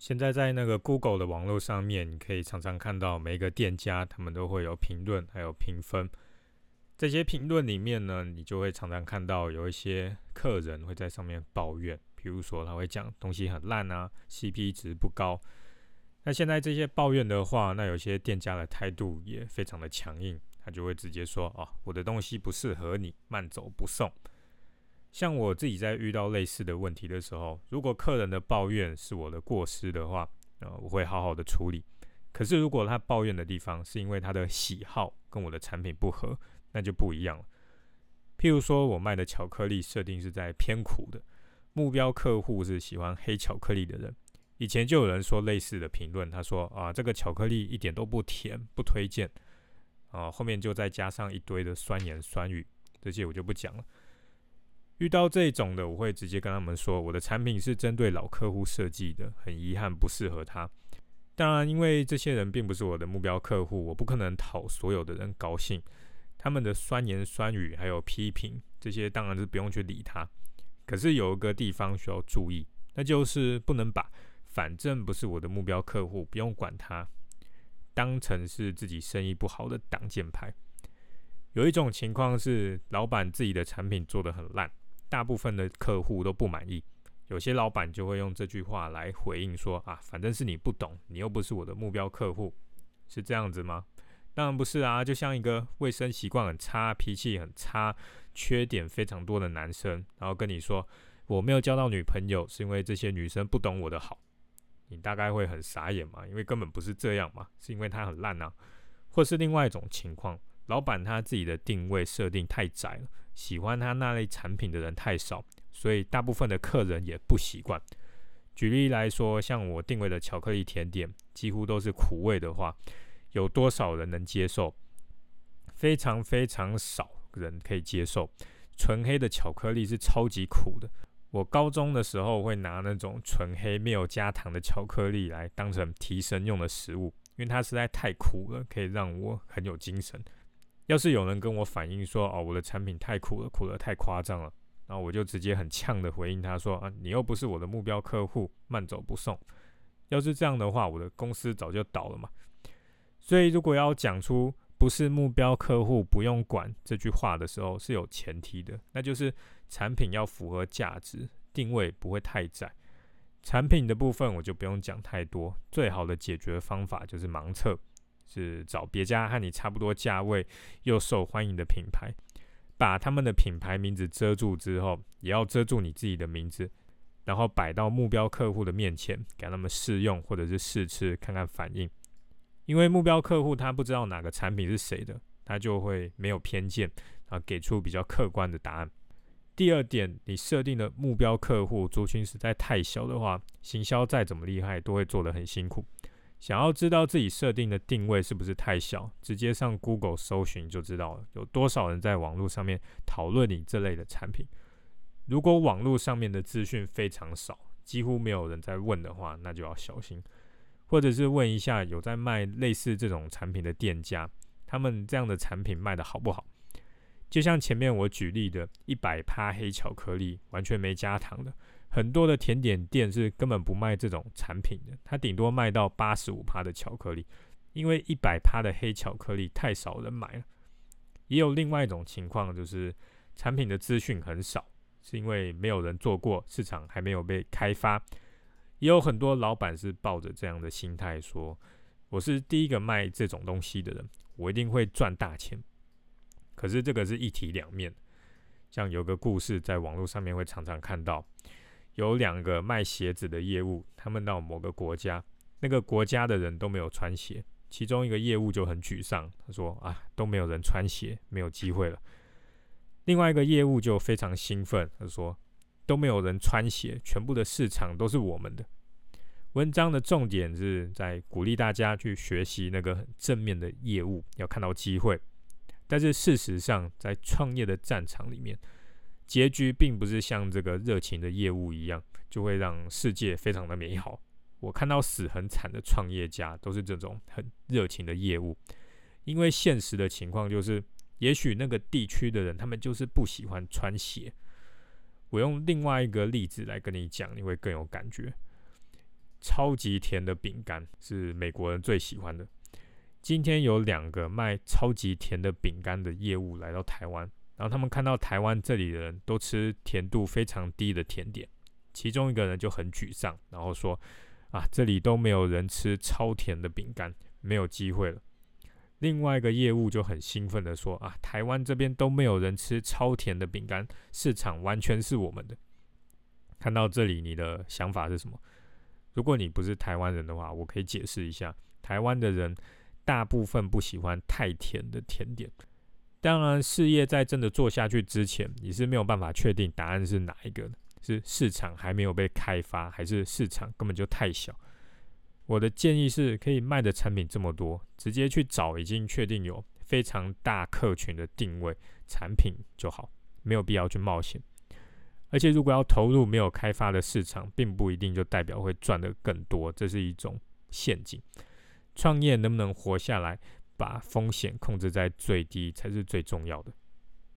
现在在那个 Google 的网络上面，你可以常常看到每一个店家他们都会有评论，还有评分。这些评论里面呢，你就会常常看到有一些客人会在上面抱怨，比如说他会讲东西很烂啊，CP 值不高。那现在这些抱怨的话，那有些店家的态度也非常的强硬，他就会直接说：“哦，我的东西不适合你，慢走不送。”像我自己在遇到类似的问题的时候，如果客人的抱怨是我的过失的话，呃，我会好好的处理。可是如果他抱怨的地方是因为他的喜好跟我的产品不合，那就不一样了。譬如说我卖的巧克力设定是在偏苦的，目标客户是喜欢黑巧克力的人。以前就有人说类似的评论，他说啊，这个巧克力一点都不甜，不推荐。啊，后面就再加上一堆的酸言酸语，这些我就不讲了。遇到这种的，我会直接跟他们说，我的产品是针对老客户设计的，很遗憾不适合他。当然，因为这些人并不是我的目标客户，我不可能讨所有的人高兴。他们的酸言酸语还有批评，这些当然是不用去理他。可是有一个地方需要注意，那就是不能把反正不是我的目标客户，不用管他，当成是自己生意不好的挡箭牌。有一种情况是，老板自己的产品做得很烂。大部分的客户都不满意，有些老板就会用这句话来回应说：“啊，反正是你不懂，你又不是我的目标客户，是这样子吗？”当然不是啊，就像一个卫生习惯很差、脾气很差、缺点非常多的男生，然后跟你说：“我没有交到女朋友，是因为这些女生不懂我的好。”你大概会很傻眼嘛，因为根本不是这样嘛，是因为他很烂啊，或是另外一种情况，老板他自己的定位设定太窄了。喜欢他那类产品的人太少，所以大部分的客人也不习惯。举例来说，像我定位的巧克力甜点，几乎都是苦味的话，有多少人能接受？非常非常少人可以接受。纯黑的巧克力是超级苦的。我高中的时候会拿那种纯黑没有加糖的巧克力来当成提神用的食物，因为它实在太苦了，可以让我很有精神。要是有人跟我反映说，哦，我的产品太苦了，苦得太夸张了，然后我就直接很呛的回应他说，啊，你又不是我的目标客户，慢走不送。要是这样的话，我的公司早就倒了嘛。所以，如果要讲出不是目标客户不用管这句话的时候，是有前提的，那就是产品要符合价值，定位不会太窄。产品的部分我就不用讲太多，最好的解决方法就是盲测。是找别家和你差不多价位又受欢迎的品牌，把他们的品牌名字遮住之后，也要遮住你自己的名字，然后摆到目标客户的面前，给他们试用或者是试吃看看反应。因为目标客户他不知道哪个产品是谁的，他就会没有偏见啊，给出比较客观的答案。第二点，你设定的目标客户族群实在太小的话，行销再怎么厉害，都会做得很辛苦。想要知道自己设定的定位是不是太小，直接上 Google 搜寻就知道了。有多少人在网络上面讨论你这类的产品？如果网络上面的资讯非常少，几乎没有人在问的话，那就要小心。或者是问一下有在卖类似这种产品的店家，他们这样的产品卖的好不好？就像前面我举例的，一百趴黑巧克力，完全没加糖的。很多的甜点店是根本不卖这种产品的，它顶多卖到八十五趴的巧克力，因为一百趴的黑巧克力太少人买了。也有另外一种情况，就是产品的资讯很少，是因为没有人做过，市场还没有被开发。也有很多老板是抱着这样的心态说：“我是第一个卖这种东西的人，我一定会赚大钱。”可是这个是一体两面，像有个故事在网络上面会常常看到。有两个卖鞋子的业务，他们到某个国家，那个国家的人都没有穿鞋，其中一个业务就很沮丧，他说：“啊，都没有人穿鞋，没有机会了。”另外一个业务就非常兴奋，他说：“都没有人穿鞋，全部的市场都是我们的。”文章的重点是在鼓励大家去学习那个很正面的业务，要看到机会。但是事实上，在创业的战场里面，结局并不是像这个热情的业务一样，就会让世界非常的美好。我看到死很惨的创业家都是这种很热情的业务，因为现实的情况就是，也许那个地区的人他们就是不喜欢穿鞋。我用另外一个例子来跟你讲，你会更有感觉。超级甜的饼干是美国人最喜欢的。今天有两个卖超级甜的饼干的业务来到台湾，然后他们看到台湾这里的人都吃甜度非常低的甜点，其中一个人就很沮丧，然后说：“啊，这里都没有人吃超甜的饼干，没有机会了。”另外一个业务就很兴奋的说：“啊，台湾这边都没有人吃超甜的饼干，市场完全是我们的。”看到这里，你的想法是什么？如果你不是台湾人的话，我可以解释一下，台湾的人大部分不喜欢太甜的甜点。当然，事业在真的做下去之前，你是没有办法确定答案是哪一个的，是市场还没有被开发，还是市场根本就太小。我的建议是，可以卖的产品这么多，直接去找已经确定有非常大客群的定位产品就好，没有必要去冒险。而且，如果要投入没有开发的市场，并不一定就代表会赚得更多，这是一种陷阱。创业能不能活下来，把风险控制在最低才是最重要的。